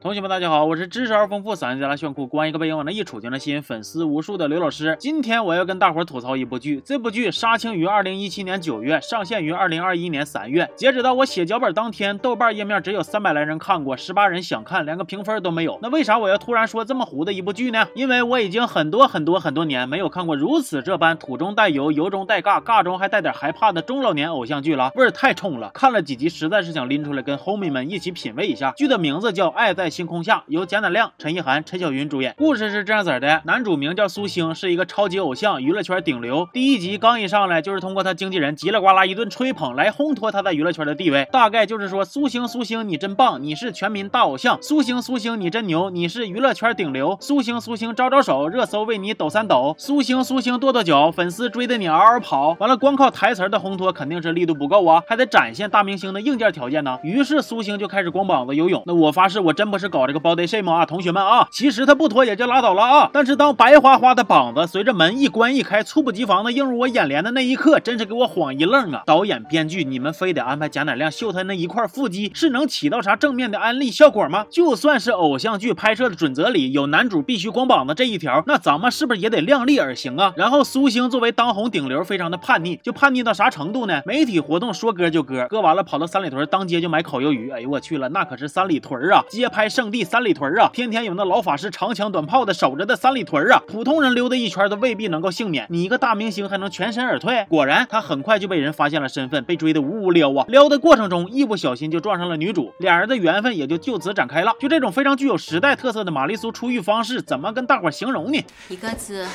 同学们，大家好，我是知识而丰富、嗓音贼拉炫酷、光一个背影往那一杵就能吸引粉丝无数的刘老师。今天我要跟大伙儿吐槽一部剧，这部剧杀青于二零一七年九月，上线于二零二一年三月。截止到我写脚本当天，豆瓣页面只有三百来人看过，十八人想看，连个评分都没有。那为啥我要突然说这么糊的一部剧呢？因为我已经很多很多很多年没有看过如此这般土中带油、油中带尬、尬中还带点害怕的中老年偶像剧了，味儿太冲了。看了几集，实在是想拎出来跟 homie 们一起品味一下。剧的名字叫《爱在星空下》，由贾乃亮、陈意涵、陈小云主演。故事是这样子的：男主名叫苏星，是一个超级偶像，娱乐圈顶流。第一集刚一上来，就是通过他经纪人叽里呱啦一顿吹捧来烘托他在娱乐圈的地位。大概就是说，苏星苏星你真棒，你是全民大偶像；苏星苏星你真牛，你是娱乐圈顶流；苏星苏星招招手，热搜为你抖三抖；苏星苏星跺跺脚，粉丝追得你嗷嗷跑。完了，光靠台词的烘托肯定是力度不够啊，还得展现大明星的硬件条件呢。于是苏星就开始光膀子游泳。那我发誓，我真不是搞这个 body shame 啊，同学们啊，其实他不脱也就拉倒了啊。但是当白花花的膀子随着门一关一开，猝不及防的映入我眼帘的那一刻，真是给我晃一愣啊！导演、编剧，你们非得安排贾乃亮秀他那一块腹肌，是能起到啥正面的安利效果吗？就算是偶像剧拍摄的准则里有男主必须光膀子这一条，那咱们是不是也得量力而行啊？然后苏星作为当红顶流，非常的叛逆，就叛逆到啥程度呢？媒体活动说割就割，割完了跑到三里屯当街就买烤鱿鱼。哎呦我去了，那可是三里屯啊，街拍圣地三里屯啊，天天有那老法师长枪短炮的守着的三里屯啊，普通人溜达一圈都未必能够幸免，你一个大明星还能全身而退？果然，他很快就被人发现了身份，被追得呜呜撩啊！撩的过程中，一不小心就撞上了女主，俩人的缘分也就就此展开了。就这种非常具有时代特色的玛丽苏出狱方式，怎么跟大伙形容呢？一个字。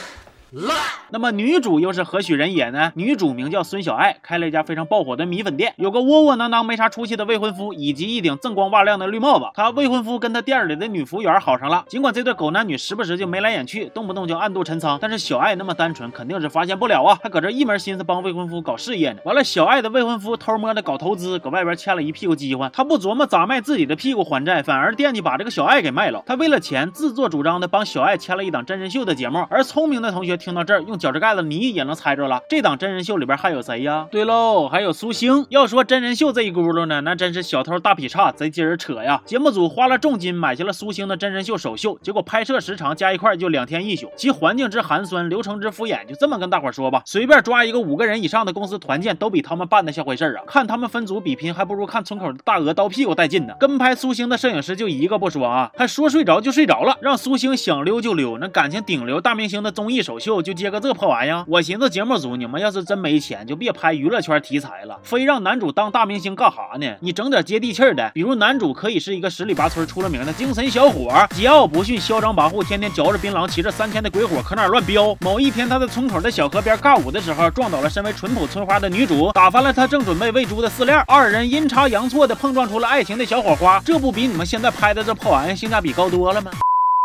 那么女主又是何许人也呢？女主名叫孙小爱，开了一家非常爆火的米粉店，有个窝窝囊囊没啥出息的未婚夫，以及一顶锃光瓦亮的绿帽子。她未婚夫跟她店里的女服务员好上了，尽管这对狗男女时不时就眉来眼去，动不动就暗度陈仓，但是小爱那么单纯，肯定是发现不了啊！她搁这一门心思帮未婚夫搞事业呢。完了，小爱的未婚夫偷摸的搞投资，搁外边欠了一屁股饥荒，他不琢磨咋卖自己的屁股还债，反而惦记把这个小爱给卖了。他为了钱，自作主张的帮小爱签了一档真人秀的节目。而聪明的同学听到这儿，用脚趾盖子你也能猜着了，这档真人秀里边还有谁呀？对喽，还有苏星。要说真人秀这一轱辘呢，那真是小偷大劈叉，贼鸡儿扯呀！节目组花了重金买下了苏星的真人秀首秀，结果拍摄时长加一块就两天一宿，其环境之寒酸，流程之敷衍，就这么跟大伙说吧，随便抓一个五个人以上的公司团建，都比他们办的像回事啊！看他们分组比拼，还不如看村口的大鹅刀屁股带劲呢。跟拍苏星的摄影师就一个不说啊，还说睡着就睡着了，让苏星想溜就溜。那感情顶流大明星的综艺首秀就接个这破玩意儿，我寻思节目组你们要是真没钱，就别拍娱乐圈题材了，非让男主当大明星干啥呢？你整点接地气儿的，比如男主可以是一个十里八村出了名的精神小伙，桀骜不驯，嚣张跋扈，天天嚼着槟榔，骑着三千的鬼火，可哪乱飙。某一天他在村口的小河边尬舞的时候，撞倒了身为淳朴村花的女主，打翻了他正准备喂猪的饲料，二人阴差阳错的碰撞出了爱情的小火花，这不比你们现在拍的这破玩意儿性价比高多了吗？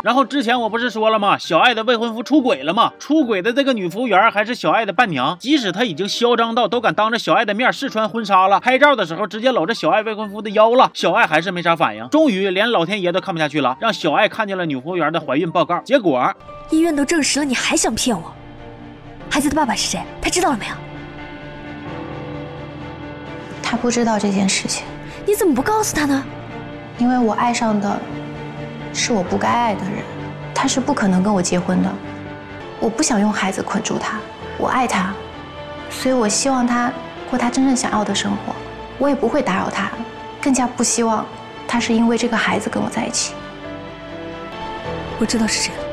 然后之前我不是说了吗？小爱的未婚夫出轨了吗？出轨的这个女服务员还是小爱的伴娘。即使她已经嚣张到都敢当着小爱的面试穿婚纱了，拍照的时候直接搂着小爱未婚夫的腰了，小爱还是没啥反应。终于连老天爷都看不下去了，让小爱看见了女服务员的怀孕报告。结果医院都证实了，你还想骗我？孩子的爸爸是谁？他知道了没有？他不知道这件事情。你怎么不告诉他呢？因为我爱上的是我不该爱的人，他是不可能跟我结婚的。我不想用孩子捆住他，我爱他，所以我希望他过他真正想要的生活。我也不会打扰他，更加不希望他是因为这个孩子跟我在一起。我知道是谁了。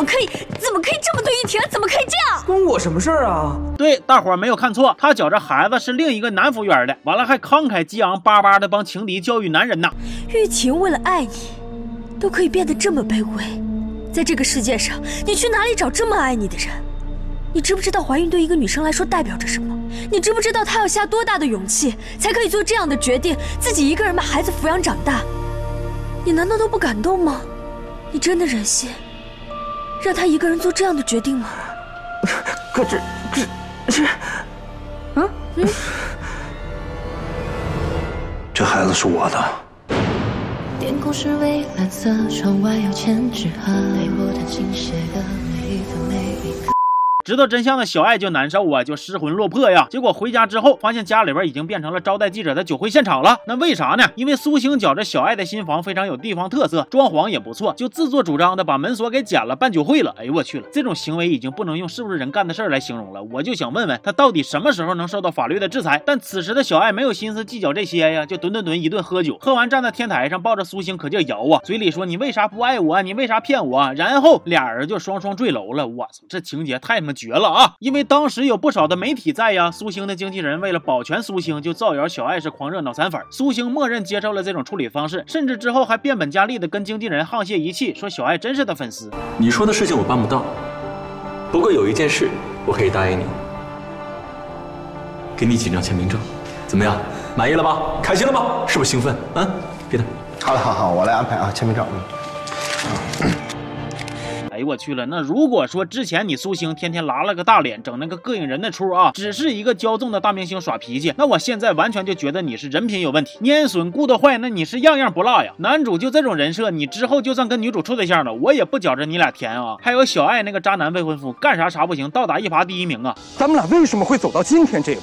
么可以？怎么可以这么对玉婷？怎么可以这样？关我什么事儿啊？对，大伙儿没有看错，他觉着孩子是另一个男服务员的，完了还慷慨激昂巴巴的帮情敌教育男人呢。玉婷为了爱你，都可以变得这么卑微，在这个世界上，你去哪里找这么爱你的人？你知不知道怀孕对一个女生来说代表着什么？你知不知道她要下多大的勇气才可以做这样的决定，自己一个人把孩子抚养长大？你难道都不感动吗？你真的忍心让他一个人做这样的决定吗？可是，可是，嗯嗯，这孩子是我的。天空是蔚蓝色，窗外有千纸鹤，陪我弹琴写的每一分每。知道真相的小爱就难受啊，就失魂落魄呀。结果回家之后，发现家里边已经变成了招待记者的酒会现场了。那为啥呢？因为苏醒觉着小爱的新房非常有地方特色，装潢也不错，就自作主张的把门锁给剪了，办酒会了。哎呦我去了，这种行为已经不能用是不是人干的事儿来形容了。我就想问问他到底什么时候能受到法律的制裁？但此时的小爱没有心思计较这些呀，就吨吨吨一顿喝酒，喝完站在天台上抱着苏醒可劲摇啊，嘴里说你为啥不爱我？你为啥骗我？然后俩人就双双坠楼了。我操，这情节太他妈绝了啊！因为当时有不少的媒体在呀，苏星的经纪人为了保全苏星，就造谣小爱是狂热脑残粉。苏星默认接受了这种处理方式，甚至之后还变本加厉的跟经纪人沆瀣一气，说小爱真是他粉丝。你说的事情我办不到，不过有一件事我可以答应你，给你几张签名照，怎么样？满意了吧？开心了吧？是不是兴奋？嗯，别的。好了，好好，我来安排啊，签名照。哎呦我去了！那如果说之前你苏星天天拉了个大脸，整那个膈应人的出啊，只是一个骄纵的大明星耍脾气，那我现在完全就觉得你是人品有问题，蔫损顾得坏，那你是样样不落呀。男主就这种人设，你之后就算跟女主处对象了，我也不觉着你俩甜啊。还有小爱那个渣男未婚夫，干啥啥不行，倒打一耙第一名啊。咱们俩为什么会走到今天这一步，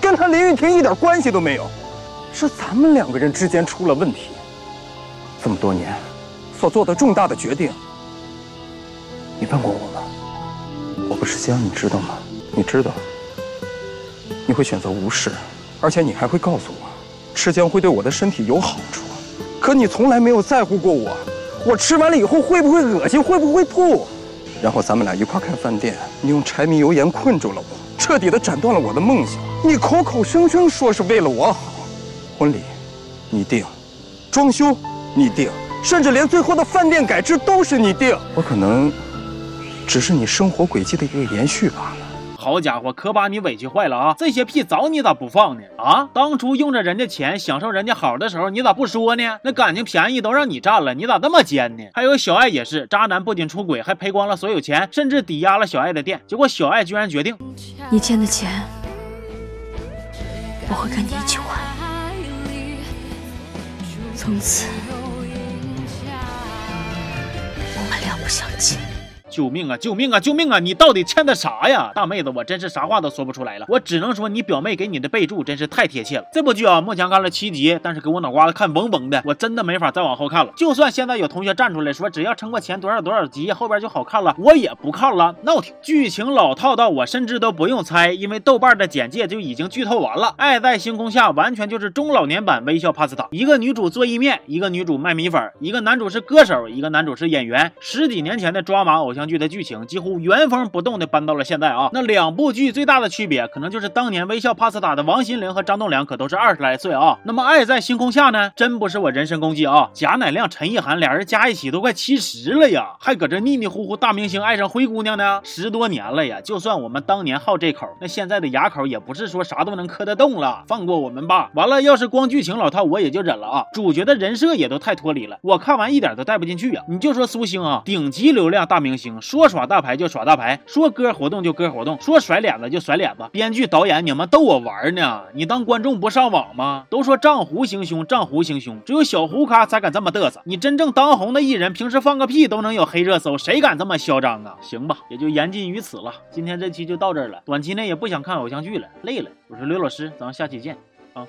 跟他林玉婷一点关系都没有，是咱们两个人之间出了问题。这么多年所做的重大的决定。你问过我吗？我不是香，你知道吗？你知道，你会选择无视，而且你还会告诉我，吃姜会对我的身体有好处。可你从来没有在乎过我，我吃完了以后会不会恶心，会不会吐？然后咱们俩一块开饭店，你用柴米油盐困住了我，彻底的斩断了我的梦想。你口口声声说是为了我好，婚礼你定，装修你定，甚至连最后的饭店改制都是你定。我可能。只是你生活轨迹的一个延续罢了。好家伙，可把你委屈坏了啊！这些屁早你咋不放呢？啊，当初用着人家钱，享受人家好的时候，你咋不说呢？那感情便宜都让你占了，你咋这么奸呢？还有小爱也是，渣男不仅出轨，还赔光了所有钱，甚至抵押了小爱的店。结果小爱居然决定，你欠的钱，我会跟你一起还。从此，我们两不相欠。救命啊！救命啊！救命啊！你到底欠的啥呀，大妹子？我真是啥话都说不出来了。我只能说你表妹给你的备注真是太贴切了。这部剧啊，目前看了七集，但是给我脑瓜子看嗡嗡的，我真的没法再往后看了。就算现在有同学站出来说，只要撑过前多少多少集，后边就好看了，我也不看了。闹挺剧情老套到我甚至都不用猜，因为豆瓣的简介就已经剧透完了。爱在星空下完全就是中老年版微笑帕斯塔，一个女主做意面，一个女主卖米粉，一个男主是歌手，一个男主是演员。十几年前的抓马偶像。剧的剧情几乎原封不动的搬到了现在啊！那两部剧最大的区别，可能就是当年微笑帕斯塔的王心凌和张栋梁可都是二十来岁啊。那么爱在星空下呢？真不是我人身攻击啊！贾乃亮、陈意涵俩人加一起都快七十了呀，还搁这腻腻糊糊大明星爱上灰姑娘呢？十多年了呀！就算我们当年好这口，那现在的牙口也不是说啥都能磕得动了，放过我们吧。完了，要是光剧情老套，我也就忍了啊。主角的人设也都太脱离了，我看完一点都带不进去呀。你就说苏星啊，顶级流量大明星。说耍大牌就耍大牌，说割活动就割活动，说甩脸子就甩脸子。编剧导演，你们逗我玩呢？你当观众不上网吗？都说账户行凶，账户行凶，只有小胡咖才敢这么嘚瑟。你真正当红的艺人，平时放个屁都能有黑热搜，谁敢这么嚣张啊？行吧，也就言尽于此了。今天这期就到这儿了，短期内也不想看偶像剧了，累了。我是刘老师，咱们下期见啊。